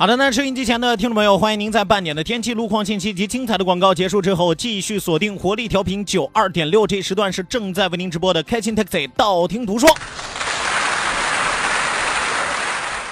好的，那收音机前的听众朋友，欢迎您在半点的天气、路况信息及精彩的广告结束之后，继续锁定活力调频九二点六，这时段是正在为您直播的开心 Taxi，道听途说。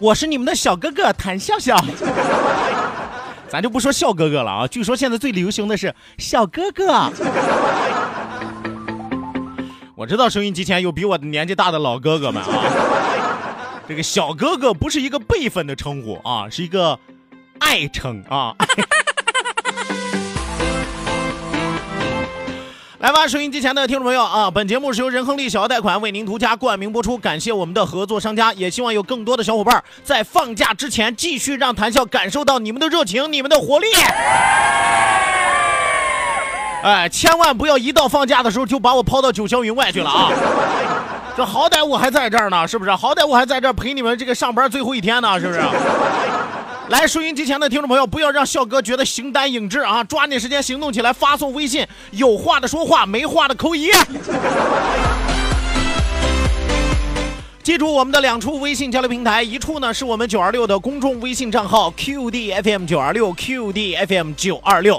我是你们的小哥哥谭笑笑，咱就不说笑哥哥了啊，据说现在最流行的是小哥哥。我知道收音机前有比我年纪大的老哥哥们啊。这个小哥哥不是一个辈分的称呼啊，是一个爱称啊。来吧，收音机前的听众朋友啊，本节目是由仁亨利小额贷款为您独家冠名播出，感谢我们的合作商家，也希望有更多的小伙伴在放假之前继续让谈笑感受到你们的热情、你们的活力。哎，千万不要一到放假的时候就把我抛到九霄云外去了啊！这好歹我还在这儿呢，是不是？好歹我还在这儿陪你们这个上班最后一天呢，是不是？来，收音机前的听众朋友，不要让笑哥觉得形单影只啊！抓紧时间行动起来，发送微信，有话的说话，没话的扣一。记住我们的两处微信交流平台，一处呢是我们九二六的公众微信账号 QDFM 九二六 QDFM 九二六。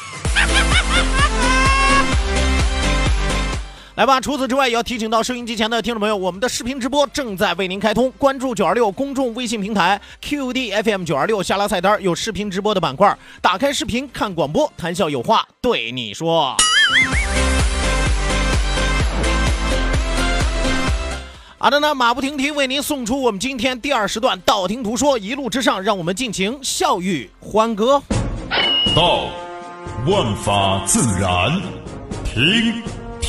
来吧！除此之外，也要提醒到收音机前的听众朋友，我们的视频直播正在为您开通。关注九二六公众微信平台 QDFM 九二六，下拉菜单有视频直播的板块，打开视频看广播，谈笑有话对你说。好的呢，马不停蹄为您送出我们今天第二时段道听途说，一路之上，让我们尽情笑语欢歌。道，万法自然；听。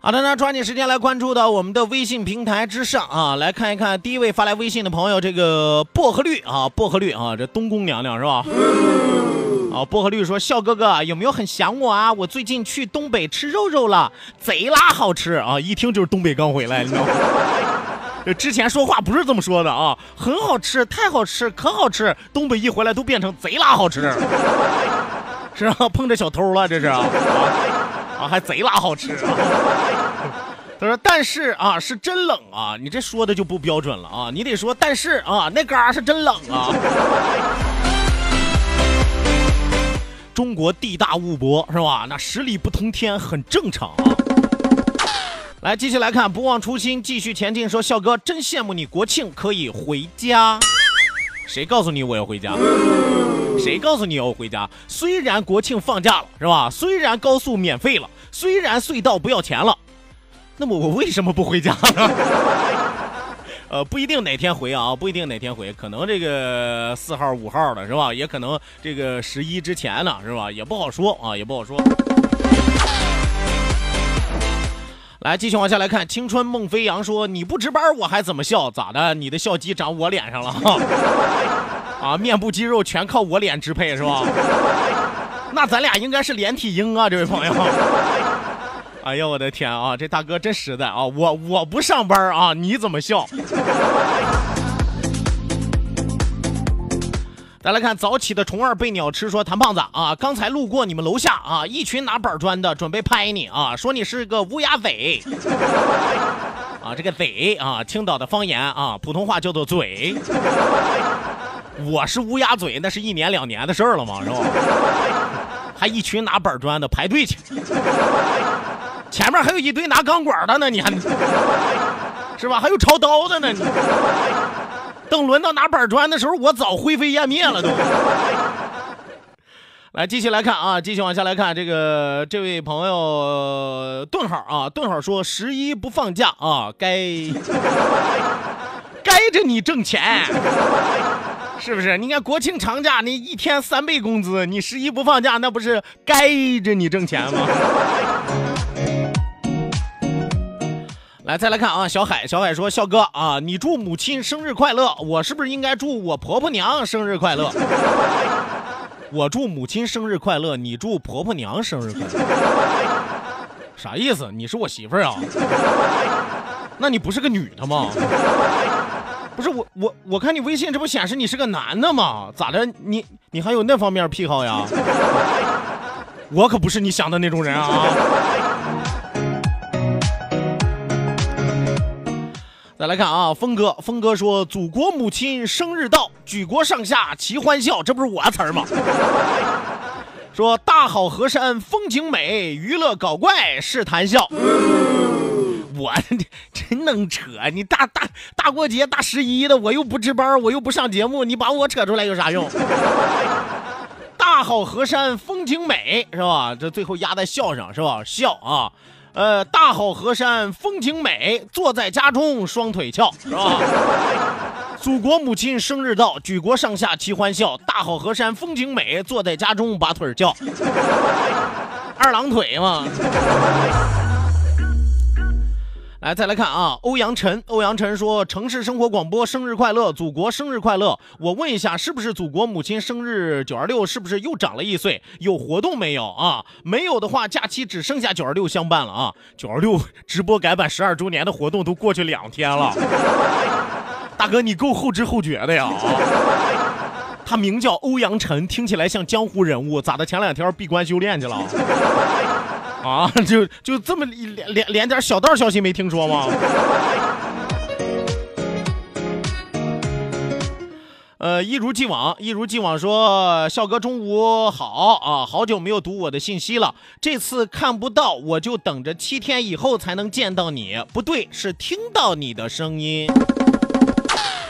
好的，那抓紧时间来关注到我们的微信平台之上啊，来看一看第一位发来微信的朋友，这个薄荷绿啊，薄荷绿啊，这东宫娘娘是吧？啊，薄荷绿说：“笑哥哥有没有很想我啊？我最近去东北吃肉肉了，贼拉好吃啊！一听就是东北刚回来，你知道吗？这之前说话不是这么说的啊，很好吃，太好吃，可好吃。东北一回来都变成贼拉好吃，是啊，碰着小偷了，这是啊。”啊，还贼拉好吃！他说：“但是啊，是真冷啊！你这说的就不标准了啊！你得说，但是啊，那嘎是真冷啊！中国地大物博是吧？那十里不通天很正常啊！来，继续来看，不忘初心，继续前进。说笑哥真羡慕你，国庆可以回家。谁告诉你我要回家？谁告诉你要回家？虽然国庆放假了，是吧？虽然高速免费了，虽然隧道不要钱了，那么我为什么不回家呢？呃，不一定哪天回啊，不一定哪天回，可能这个四号、五号的是吧？也可能这个十一之前呢，是吧？也不好说啊，也不好说。来，继续往下来看，青春梦飞扬说：“你不值班，我还怎么笑？咋的？你的笑肌长我脸上了？啊，面部肌肉全靠我脸支配是吧？那咱俩应该是连体婴啊，这位朋友。哎呀，我的天啊，这大哥真实在啊！我我不上班啊，你怎么笑？” 再来看早起的虫儿被鸟吃，说谭胖子啊，刚才路过你们楼下啊，一群拿板砖的准备拍你啊，说你是个乌鸦嘴啊，这个嘴啊，青岛的方言啊，普通话叫做嘴。我是乌鸦嘴，那是一年两年的事儿了嘛，是吧？还一群拿板砖的排队去，前面还有一堆拿钢管的呢，你还是吧？还有抄刀的呢，你。等轮到拿板砖的时候，我早灰飞烟灭了都。来，继续来看啊，继续往下来看这个这位朋友顿号啊，顿号说十一不放假啊，该该着你挣钱，是不是？你看国庆长假，你一天三倍工资，你十一不放假，那不是该着你挣钱吗？来，再来看啊，小海，小海说：“笑哥啊，你祝母亲生日快乐，我是不是应该祝我婆婆娘生日快乐？我祝母亲生日快乐，你祝婆婆娘生日快乐，啥意思？你是我媳妇儿啊？那你不是个女的吗？不是我，我我看你微信这不显示你是个男的吗？咋的？你你还有那方面癖好呀？我可不是你想的那种人啊！”再来看啊，峰哥，峰哥说：“祖国母亲生日到，举国上下齐欢笑。”这不是我词儿吗？说大好河山风景美，娱乐搞怪是谈笑。我 真能扯，你大大大过节大十一的，我又不值班，我又不上节目，你把我扯出来有啥用？大好河山风景美是吧？这最后压在笑上是吧？笑啊！呃，大好河山风景美，坐在家中双腿翘，是吧？祖国母亲生日到，举国上下齐欢笑。大好河山风景美，坐在家中把腿翘，二郎腿嘛。来，再来看啊，欧阳晨，欧阳晨说：“城市生活广播生日快乐，祖国生日快乐。”我问一下，是不是祖国母亲生日九二六？是不是又长了一岁？有活动没有啊？没有的话，假期只剩下九二六相伴了啊！九二六直播改版十二周年的活动都过去两天了，大哥你够后知后觉的呀！他名叫欧阳晨，听起来像江湖人物，咋的？前两天闭关修炼去了？啊，就就这么连连连点小道消息没听说吗？呃，一如既往，一如既往说，笑哥中午好啊，好久没有读我的信息了，这次看不到，我就等着七天以后才能见到你。不对，是听到你的声音。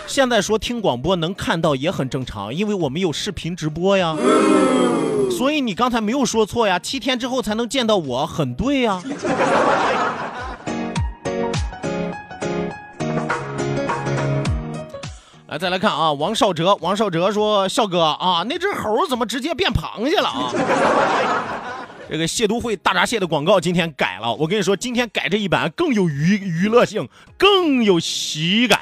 现在说听广播能看到也很正常，因为我们有视频直播呀。所以你刚才没有说错呀，七天之后才能见到我，很对呀。来，再来看啊，王少哲，王少哲说：“笑哥啊，那只猴怎么直接变螃蟹了啊？” 这个蟹都会大闸蟹的广告今天改了，我跟你说，今天改这一版更有娱娱乐性，更有喜感。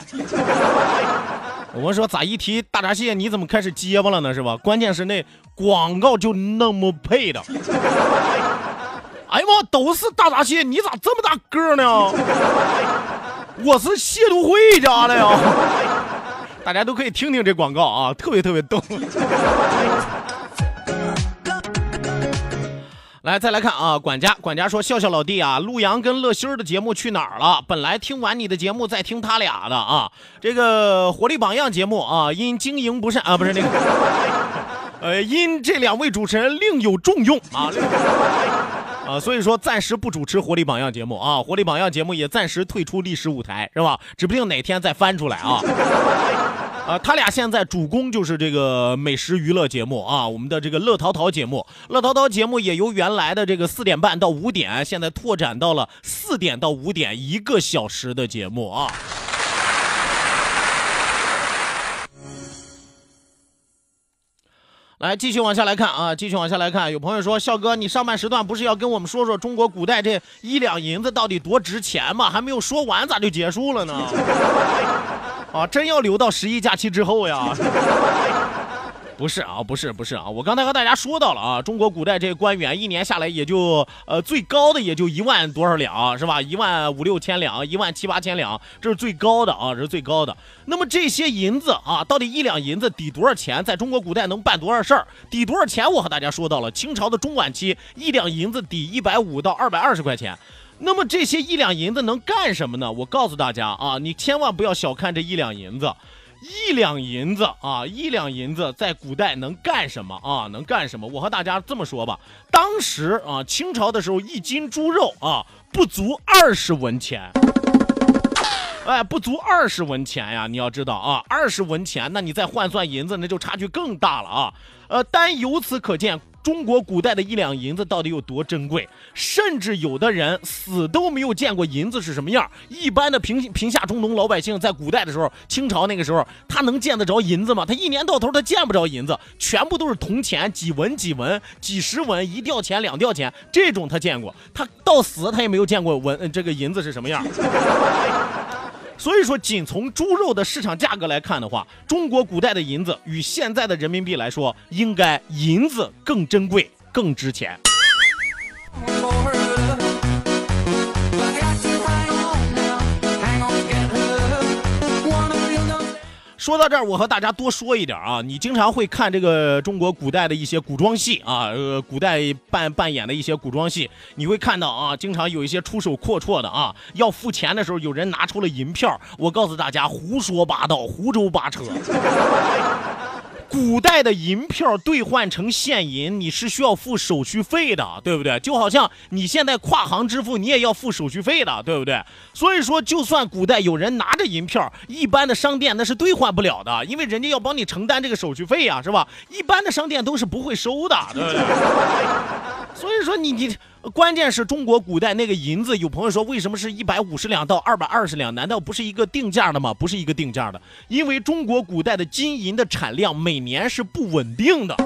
我们说咋一提大闸蟹，你怎么开始结巴了呢？是吧？关键是那广告就那么配的。哎呀妈，都是大闸蟹，你咋这么大个呢？我是蟹都会家的呀。大家都可以听听这广告啊，特别特别逗。来，再来看啊，管家，管家说，笑笑老弟啊，陆阳跟乐心儿的节目去哪儿了？本来听完你的节目再听他俩的啊，这个活力榜样节目啊，因经营不善啊，不是 那个，呃，因这两位主持人另有重用啊，啊，所以说暂时不主持活力榜样节目啊，活力榜样节目也暂时退出历史舞台，是吧？指不定哪天再翻出来啊。啊，他俩现在主攻就是这个美食娱乐节目啊，我们的这个乐淘淘节目，乐淘淘节目也由原来的这个四点半到五点，现在拓展到了四点到五点一个小时的节目啊。来，继续往下来看啊，继续往下来看。有朋友说，笑哥，你上半时段不是要跟我们说说中国古代这一两银子到底多值钱吗？还没有说完，咋就结束了呢？啊，真要留到十一假期之后呀？不是啊，不是不是啊，我刚才和大家说到了啊，中国古代这些官员一年下来也就呃最高的也就一万多少两是吧？一万五六千两，一万七八千两，这是最高的啊，这是最高的。那么这些银子啊，到底一两银子抵多少钱？在中国古代能办多少事儿？抵多少钱？我和大家说到了，清朝的中晚期一两银子抵一百五到二百二十块钱。那么这些一两银子能干什么呢？我告诉大家啊，你千万不要小看这一两银子。一两银子啊，一两银子在古代能干什么啊？能干什么？我和大家这么说吧，当时啊，清朝的时候，一斤猪肉啊，不足二十文钱。哎，不足二十文钱呀！你要知道啊，二十文钱，那你再换算银子，那就差距更大了啊。呃，单由此可见。中国古代的一两银子到底有多珍贵？甚至有的人死都没有见过银子是什么样。一般的平平下中农老百姓在古代的时候，清朝那个时候，他能见得着银子吗？他一年到头他见不着银子，全部都是铜钱，几文几文，几十文，一吊钱两吊钱，这种他见过。他到死他也没有见过文这个银子是什么样。所以说，仅从猪肉的市场价格来看的话，中国古代的银子与现在的人民币来说，应该银子更珍贵、更值钱。说到这儿，我和大家多说一点啊，你经常会看这个中国古代的一些古装戏啊，呃，古代扮扮演的一些古装戏，你会看到啊，经常有一些出手阔绰的啊，要付钱的时候，有人拿出了银票，我告诉大家，胡说八道，胡诌八扯。古代的银票兑换成现银，你是需要付手续费的，对不对？就好像你现在跨行支付，你也要付手续费的，对不对？所以说，就算古代有人拿着银票，一般的商店那是兑换不了的，因为人家要帮你承担这个手续费呀，是吧？一般的商店都是不会收的，对不对？所以说，你你。关键是中国古代那个银子，有朋友说为什么是一百五十两到二百二十两？难道不是一个定价的吗？不是一个定价的，因为中国古代的金银的产量每年是不稳定的。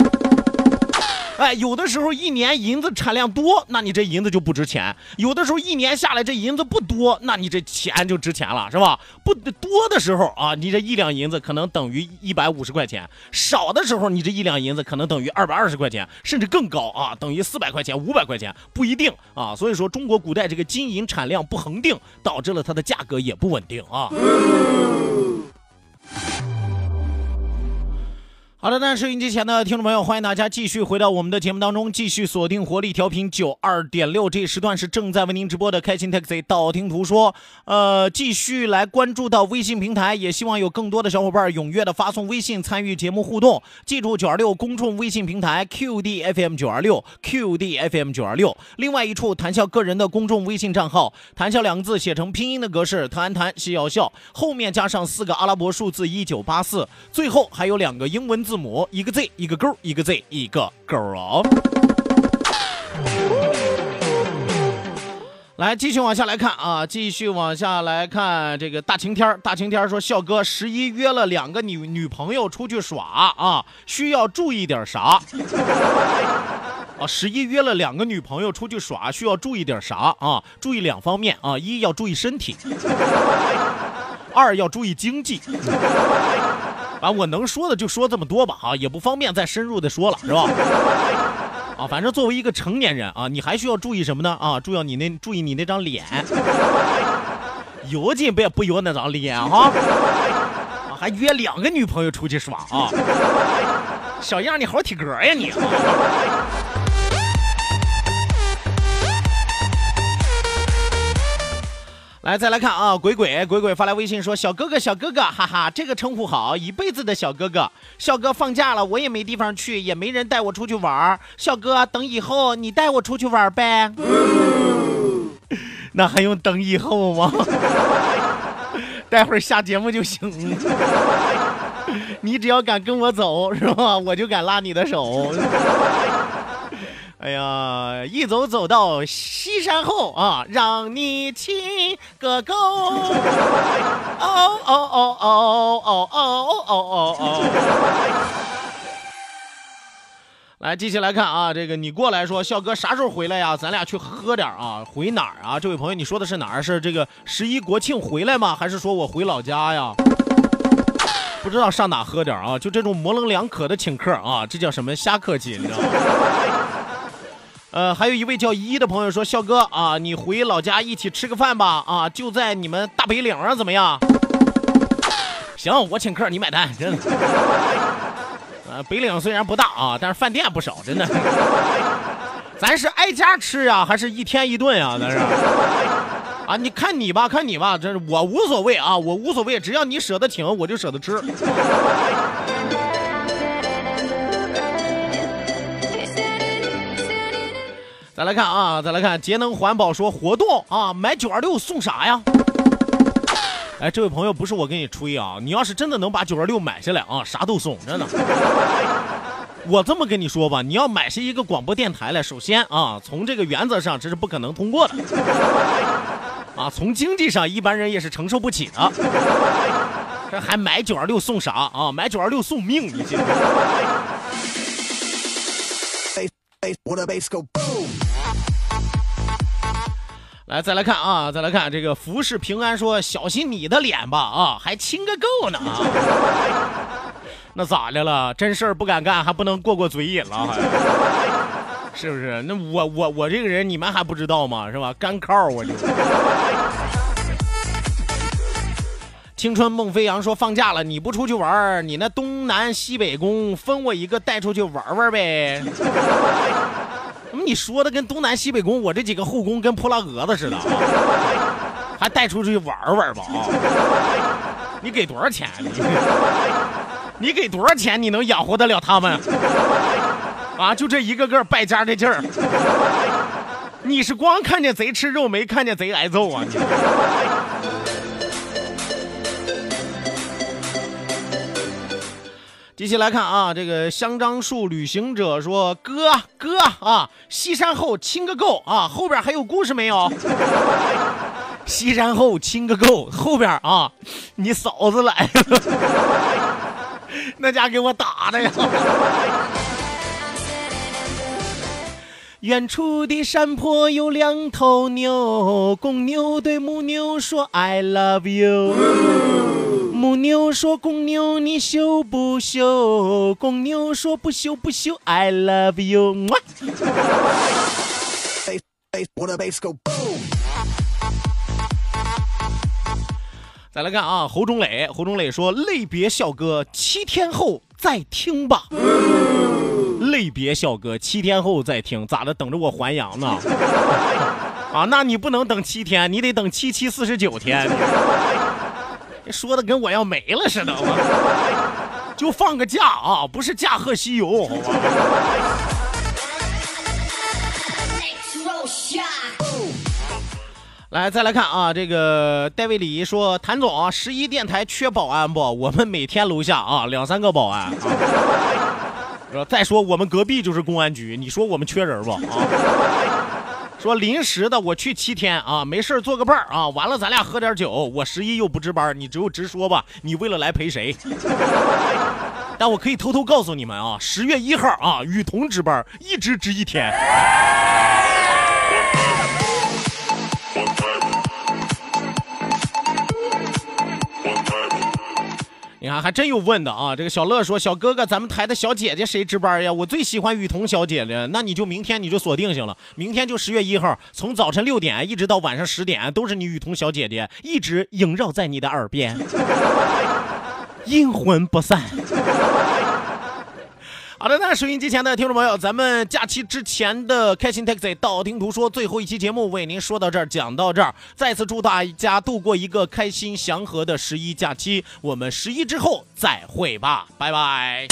哎，有的时候一年银子产量多，那你这银子就不值钱；有的时候一年下来这银子不多，那你这钱就值钱了，是吧？不多的时候啊，你这一两银子可能等于一百五十块钱；少的时候，你这一两银子可能等于二百二十块钱，甚至更高啊，等于四百块钱、五百块钱，不一定啊。所以说，中国古代这个金银产量不恒定，导致了它的价格也不稳定啊。好的，那收音机前的听众朋友，欢迎大家继续回到我们的节目当中，继续锁定活力调频九二点六，这时段是正在为您直播的开心 taxi 道听途说。呃，继续来关注到微信平台，也希望有更多的小伙伴踊跃的发送微信参与节目互动。记住九二六公众微信平台 QDFM 九二六 QDFM 九二六，另外一处谈笑个人的公众微信账号，谈笑两个字写成拼音的格式，谈谈笑笑，后面加上四个阿拉伯数字一九八四，最后还有两个英文字。字母一个 Z 一个勾，一个 Z 一个勾哦。来，继续往下来看啊，继续往下来看这个大晴天大晴天说：“笑哥，十一约了两个女女朋友出去耍啊，需要注意点啥？” 啊，十一约了两个女朋友出去耍，需要注意点啥啊？注意两方面啊，一要注意身体，二要注意经济。啊，我能说的就说这么多吧，啊，也不方便再深入的说了，是吧？啊，反正作为一个成年人啊，你还需要注意什么呢？啊，注意你那注意你那张脸，有劲别不要那张脸哈，啊，还约两个女朋友出去耍啊，小样，你好体格呀你。来，再来看啊，鬼鬼鬼鬼发来微信说：“小哥哥，小哥哥，哈哈，这个称呼好，一辈子的小哥哥。笑哥放假了，我也没地方去，也没人带我出去玩笑哥，等以后你带我出去玩呗。那还用等以后吗？待会儿下节目就行。你只要敢跟我走，是吧？我就敢拉你的手。”哎呀，一走走到西山后啊，让你亲个够！哦哦哦哦哦哦哦哦哦！来，继续来看啊，这个你过来说，笑哥啥时候回来呀？咱俩去喝点啊。回哪儿啊？这位朋友，你说的是哪儿？是这个十一国庆回来吗？还是说我回老家呀？不知道上哪喝点啊？就这种模棱两可的请客啊，这叫什么瞎客气？你知道吗？呃，还有一位叫一的朋友说，笑哥啊，你回老家一起吃个饭吧啊，就在你们大北岭啊，怎么样？行，我请客，你买单，真的。呃，北岭虽然不大啊，但是饭店不少，真的。咱是挨家吃呀，还是一天一顿呀？咱是。啊，你看你吧，看你吧，这是我无所谓啊，我无所谓，只要你舍得请，我就舍得吃。再来看啊，再来看节能环保说活动啊，买九二六送啥呀？哎，这位朋友不是我跟你吹啊，你要是真的能把九二六买下来啊，啥都送，真的。我这么跟你说吧，你要买下一个广播电台来，首先啊，从这个原则上这是不可能通过的，啊，从经济上一般人也是承受不起的。这还买九二六送啥啊？买九二六送命，你信？来，再来看啊，再来看这个服饰平安说：“小心你的脸吧啊，还亲个够呢啊！那咋的了？真事儿不敢干，还不能过过嘴瘾了，还是不是？那我我我这个人你们还不知道吗？是吧？干靠我就。”青春梦飞扬说：“放假了，你不出去玩你那东南西北宫分我一个带出去玩玩呗。”怎么你说的跟东南西北宫，我这几个后宫跟泼辣蛾子似的，还带出去玩玩吧啊？你给多少钱？你给多少钱？你能养活得了他们？啊，就这一个个败家的劲儿，你是光看见贼吃肉，没看见贼挨揍啊？你。继续来看啊，这个香樟树旅行者说：“哥哥啊，西山后亲个够啊，后边还有故事没有？西山后亲个够，后边啊，你嫂子来了，那家给我打的呀！远处的山坡有两头牛，公牛对母牛说：‘I love you。’”母牛说：“公牛，你羞不羞？”公牛说：“不羞不羞。”I love you。再来看啊，侯忠磊，侯忠磊说：“类别笑哥，七天后再听吧。”类别笑哥，七天后再听，咋的？等着我还阳呢？啊，那你不能等七天，你得等七七四十九天。说的跟我要没了似的，就放个假啊，不是驾鹤西游，好吧？来，再来看啊，这个戴维里说，谭总啊，十一电台缺保安不？我们每天楼下啊两三个保安。再说我们隔壁就是公安局，你说我们缺人不啊？说临时的，我去七天啊，没事做个伴儿啊，完了咱俩喝点酒。我十一又不值班，你只有直说吧，你为了来陪谁？但我可以偷偷告诉你们啊，十月一号啊，雨桐值班，一直值一天。你看，还真有问的啊！这个小乐说：“小哥哥，咱们台的小姐姐谁值班呀？我最喜欢雨桐小姐姐。那你就明天你就锁定行了，明天就十月一号，从早晨六点一直到晚上十点，都是你雨桐小姐姐一直萦绕在你的耳边，阴魂不散。”好的，那收音机前的听众朋友，咱们假期之前的开心 taxi 道听途说最后一期节目为您说到这儿，讲到这儿，再次祝大家度过一个开心祥和的十一假期，我们十一之后再会吧，拜拜。